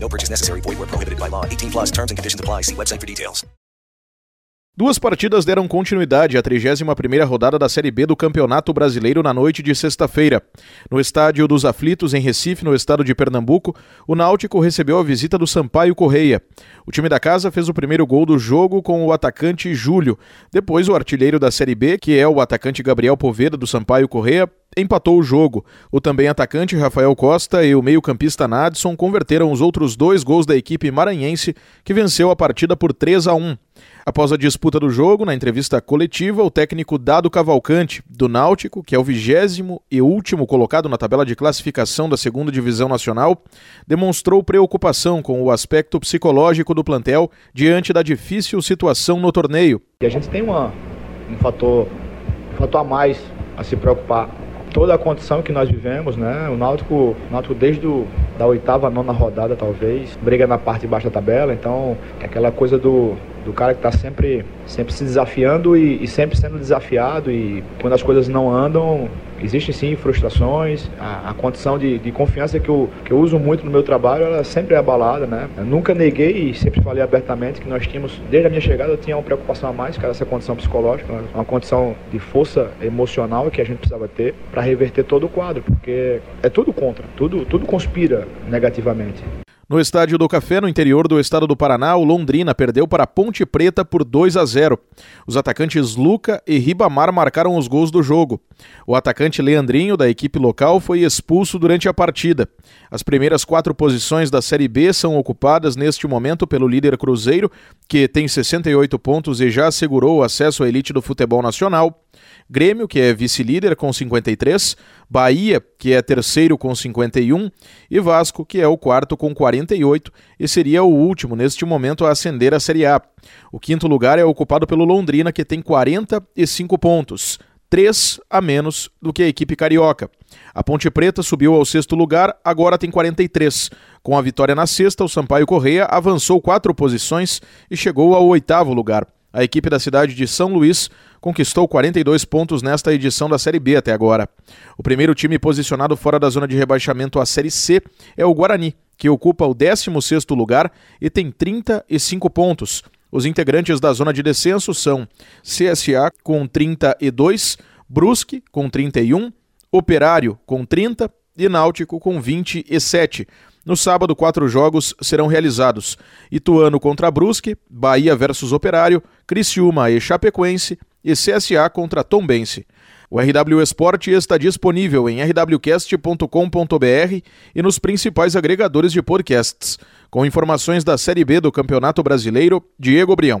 No purchase necessary. Void where prohibited by law. 18 plus terms and conditions apply. See website for details. Duas partidas deram continuidade à 31ª rodada da Série B do Campeonato Brasileiro na noite de sexta-feira. No Estádio dos Aflitos, em Recife, no estado de Pernambuco, o Náutico recebeu a visita do Sampaio Correia. O time da casa fez o primeiro gol do jogo com o atacante Júlio. Depois, o artilheiro da Série B, que é o atacante Gabriel Poveda do Sampaio Correia, empatou o jogo. O também atacante Rafael Costa e o meio-campista Nadson converteram os outros dois gols da equipe maranhense, que venceu a partida por 3 a 1. Após a disputa do jogo, na entrevista coletiva, o técnico Dado Cavalcante, do Náutico, que é o vigésimo e último colocado na tabela de classificação da segunda divisão nacional, demonstrou preocupação com o aspecto psicológico do plantel diante da difícil situação no torneio. E a gente tem uma, um fator, um fator a mais a se preocupar toda a condição que nós vivemos, né? O Náutico, o Náutico desde do, da oitava, nona rodada talvez, briga na parte de baixo da tabela, então é aquela coisa do, do cara que está sempre, sempre se desafiando e, e, sempre sendo desafiado e quando as coisas não andam, existem sim frustrações, a, a condição de, de, confiança que eu, que eu uso muito no meu trabalho, ela sempre é abalada, né? Eu nunca neguei e sempre falei abertamente que nós tínhamos, desde a minha chegada, eu tinha uma preocupação a mais, era essa condição psicológica, né? uma condição de força emocional que a gente precisava ter para reverter todo o quadro, porque é tudo contra, tudo, tudo conspira negativamente. No estádio do Café, no interior do estado do Paraná, o Londrina perdeu para Ponte Preta por 2 a 0. Os atacantes Luca e Ribamar marcaram os gols do jogo. O atacante Leandrinho, da equipe local, foi expulso durante a partida. As primeiras quatro posições da Série B são ocupadas neste momento pelo líder Cruzeiro, que tem 68 pontos e já assegurou o acesso à elite do futebol nacional. Grêmio, que é vice-líder com 53, Bahia, que é terceiro com 51, e Vasco, que é o quarto com 48 e seria o último neste momento a ascender à Série A. O quinto lugar é ocupado pelo Londrina, que tem 45 pontos. três a menos do que a equipe carioca. A Ponte Preta subiu ao sexto lugar, agora tem 43. Com a vitória na sexta, o Sampaio Correia avançou quatro posições e chegou ao oitavo lugar. A equipe da cidade de São Luís conquistou 42 pontos nesta edição da Série B até agora. O primeiro time posicionado fora da zona de rebaixamento à Série C é o Guarani, que ocupa o 16º lugar e tem 35 pontos. Os integrantes da zona de descenso são CSA com 32, Brusque com 31, Operário com 30 e Náutico com 27. No sábado, quatro jogos serão realizados: Ituano contra Brusque, Bahia versus Operário, Criciúma e Chapecoense e CSA contra Tombense. O RW Esporte está disponível em rwcast.com.br e nos principais agregadores de podcasts. Com informações da Série B do Campeonato Brasileiro, Diego Brião.